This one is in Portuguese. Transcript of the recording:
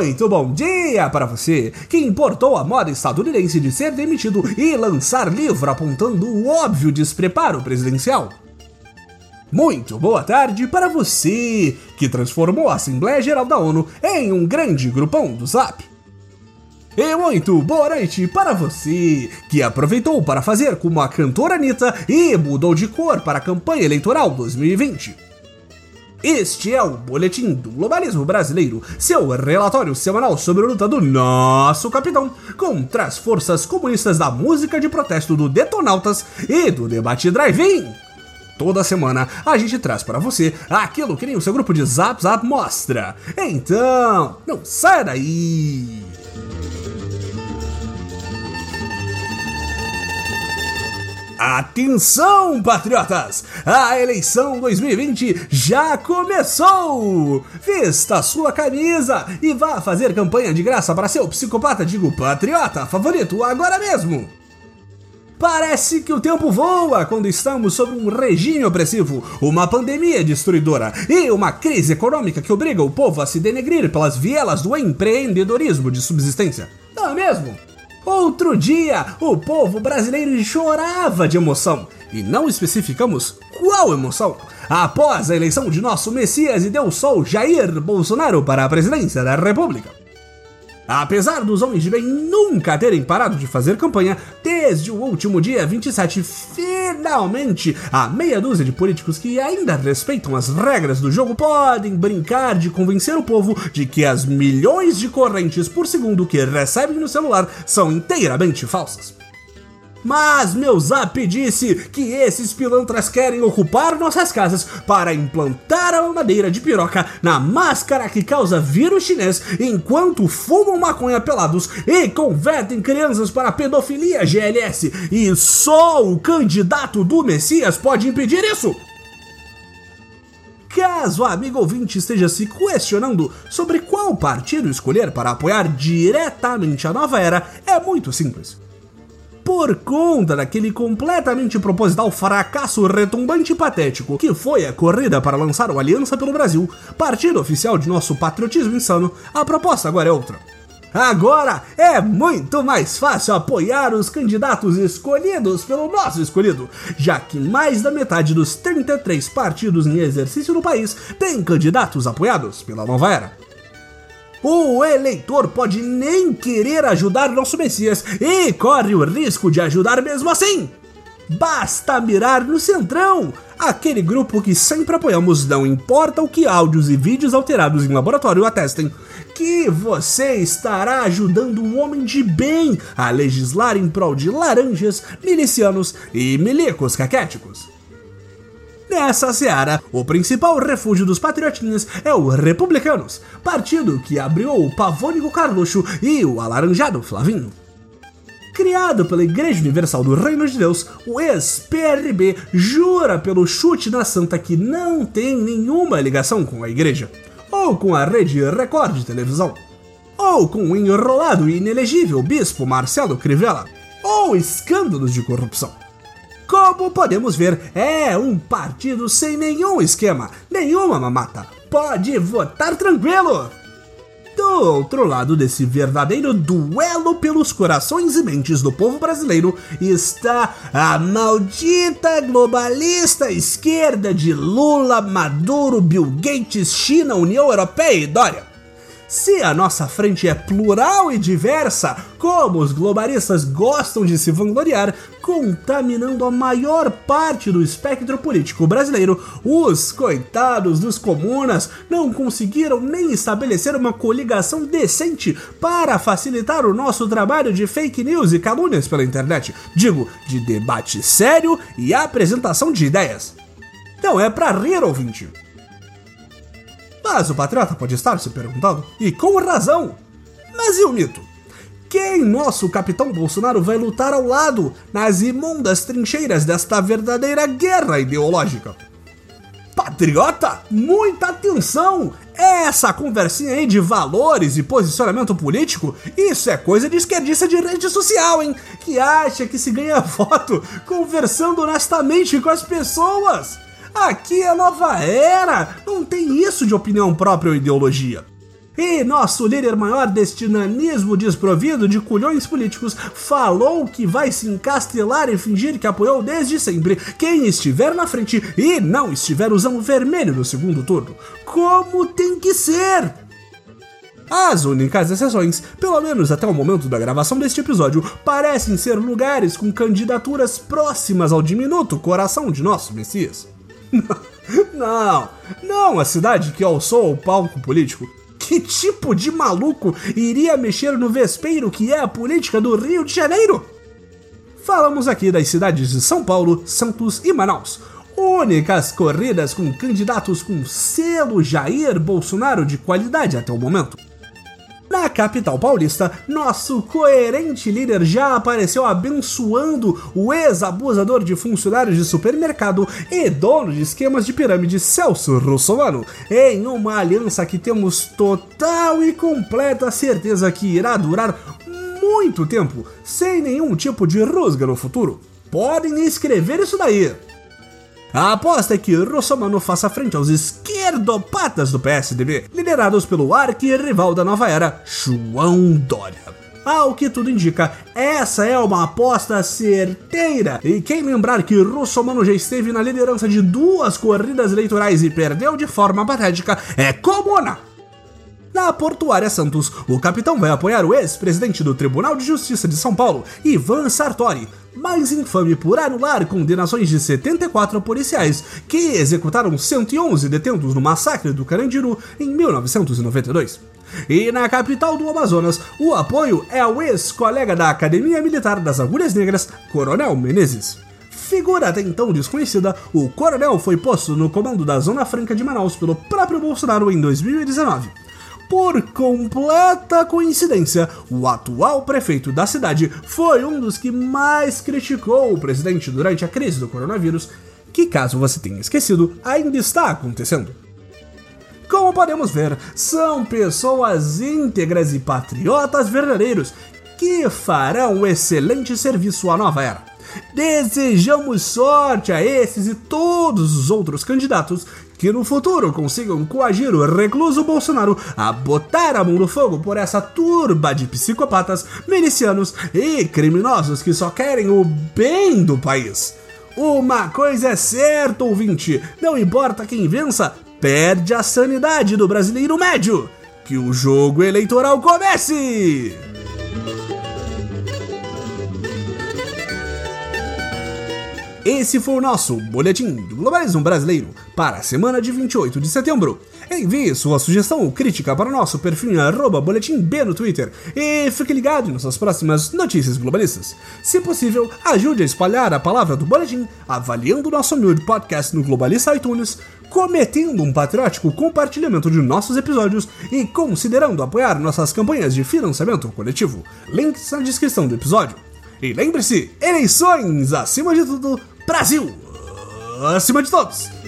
Muito bom dia para você que importou a moda estadunidense de ser demitido e lançar livro apontando o óbvio despreparo presidencial. Muito boa tarde para você que transformou a Assembleia Geral da ONU em um grande grupão do Zap. E muito boa noite para você que aproveitou para fazer como a cantora Anitta e mudou de cor para a campanha eleitoral 2020. Este é o Boletim do Globalismo Brasileiro, seu relatório semanal sobre a luta do nosso capitão contra as forças comunistas da música de protesto do Detonautas e do debate drive-in. Toda semana a gente traz para você aquilo que nem o seu grupo de Zap Zap mostra. Então, não saia daí! Atenção, patriotas! A eleição 2020 já começou! Vista sua camisa e vá fazer campanha de graça para seu psicopata, digo patriota favorito agora mesmo! Parece que o tempo voa quando estamos sob um regime opressivo, uma pandemia destruidora e uma crise econômica que obriga o povo a se denegrir pelas vielas do empreendedorismo de subsistência. Não é mesmo? Outro dia, o povo brasileiro chorava de emoção. E não especificamos qual emoção. Após a eleição de nosso Messias e Deus Sol Jair Bolsonaro para a presidência da República. Apesar dos homens de bem nunca terem parado de fazer campanha, desde o último dia 27, finalmente, a meia dúzia de políticos que ainda respeitam as regras do jogo podem brincar de convencer o povo de que as milhões de correntes por segundo que recebem no celular são inteiramente falsas. Mas meu zap disse que esses pilantras querem ocupar nossas casas para implantar a madeira de piroca na máscara que causa vírus chinês enquanto fumam maconha pelados e convertem crianças para pedofilia GLS. E só o candidato do Messias pode impedir isso. Caso a amigo ouvinte esteja se questionando sobre qual partido escolher para apoiar diretamente a nova era, é muito simples por conta daquele completamente proposital fracasso retumbante e patético que foi a corrida para lançar o Aliança pelo Brasil, partido oficial de nosso patriotismo insano, a proposta agora é outra. Agora é muito mais fácil apoiar os candidatos escolhidos pelo nosso escolhido, já que mais da metade dos 33 partidos em exercício no país têm candidatos apoiados pela nova era. O eleitor pode nem querer ajudar nosso Messias e corre o risco de ajudar mesmo assim. Basta mirar no Centrão, aquele grupo que sempre apoiamos, não importa o que áudios e vídeos alterados em laboratório atestem, que você estará ajudando um homem de bem a legislar em prol de laranjas, milicianos e milicos caquéticos. Nessa seara, o principal refúgio dos patriotinhas é o Republicanos, partido que abriu o pavônico Carluxo e o alaranjado Flavinho. Criado pela Igreja Universal do Reino de Deus, o ex-PRB jura pelo chute na santa que não tem nenhuma ligação com a igreja, ou com a rede Record de televisão, ou com o enrolado e inelegível bispo Marcelo Crivella, ou escândalos de corrupção. Como podemos ver, é um partido sem nenhum esquema, nenhuma mamata. Pode votar tranquilo! Do outro lado desse verdadeiro duelo pelos corações e mentes do povo brasileiro está a maldita globalista esquerda de Lula, Maduro, Bill Gates, China, União Europeia e Dória. Se a nossa frente é plural e diversa, como os globalistas gostam de se vangloriar, contaminando a maior parte do espectro político brasileiro, os coitados dos comunas não conseguiram nem estabelecer uma coligação decente para facilitar o nosso trabalho de fake news e calúnias pela internet. Digo, de debate sério e apresentação de ideias. Não é pra rir, ouvinte. Mas o patriota pode estar se perguntando, e com razão. Mas e o mito? Quem nosso capitão Bolsonaro vai lutar ao lado nas imundas trincheiras desta verdadeira guerra ideológica? Patriota, muita atenção! Essa conversinha aí de valores e posicionamento político, isso é coisa de esquerdista de rede social, hein? Que acha que se ganha voto conversando honestamente com as pessoas. Aqui é nova era, não tem isso de opinião própria ou ideologia. E nosso líder maior deste nanismo desprovido de culhões políticos falou que vai se encastelar e fingir que apoiou desde sempre quem estiver na frente e não estiver usando vermelho no segundo turno. Como tem que ser! As únicas exceções, pelo menos até o momento da gravação deste episódio, parecem ser lugares com candidaturas próximas ao diminuto coração de nosso Messias. não, não a cidade que alçou o palco político. Que tipo de maluco iria mexer no vespeiro que é a política do Rio de Janeiro? Falamos aqui das cidades de São Paulo, Santos e Manaus, únicas corridas com candidatos com selo Jair Bolsonaro de qualidade até o momento. Na capital paulista, nosso coerente líder já apareceu abençoando o ex-abusador de funcionários de supermercado e dono de esquemas de pirâmide Celso Russomano, em uma aliança que temos total e completa certeza que irá durar muito tempo, sem nenhum tipo de rusga no futuro. Podem escrever isso daí. A aposta é que Russomano faça frente aos esquerdopatas do PSDB, liderados pelo arqui-rival da nova era, João Dória. Ao que tudo indica, essa é uma aposta certeira. E quem lembrar que Russomano já esteve na liderança de duas corridas eleitorais e perdeu de forma patética é comuna. Na Portuária Santos, o capitão vai apoiar o ex-presidente do Tribunal de Justiça de São Paulo, Ivan Sartori, mais infame por anular condenações de 74 policiais que executaram 111 detentos no massacre do Carandiru em 1992. E na capital do Amazonas, o apoio é ao ex-colega da Academia Militar das Agulhas Negras, Coronel Menezes. Figura até então desconhecida, o coronel foi posto no comando da Zona Franca de Manaus pelo próprio Bolsonaro em 2019 por completa coincidência, o atual prefeito da cidade foi um dos que mais criticou o presidente durante a crise do coronavírus, que, caso você tenha esquecido, ainda está acontecendo. Como podemos ver, são pessoas íntegras e patriotas verdadeiros que farão um excelente serviço à nova era. Desejamos sorte a esses e todos os outros candidatos que no futuro consigam coagir o recluso Bolsonaro a botar a mão no fogo por essa turba de psicopatas, milicianos e criminosos que só querem o bem do país. Uma coisa é certa, ouvinte: não importa quem vença, perde a sanidade do brasileiro médio. Que o jogo eleitoral comece! Esse foi o nosso Boletim do Globalismo Brasileiro para a semana de 28 de setembro. Envie sua sugestão ou crítica para o nosso perfil BoletimB no Twitter e fique ligado em nossas próximas notícias globalistas. Se possível, ajude a espalhar a palavra do Boletim, avaliando nosso humilde podcast no Globalista iTunes, cometendo um patriótico compartilhamento de nossos episódios e considerando apoiar nossas campanhas de financiamento coletivo. Links na descrição do episódio. E lembre-se, eleições acima de tudo, Brasil acima de todos!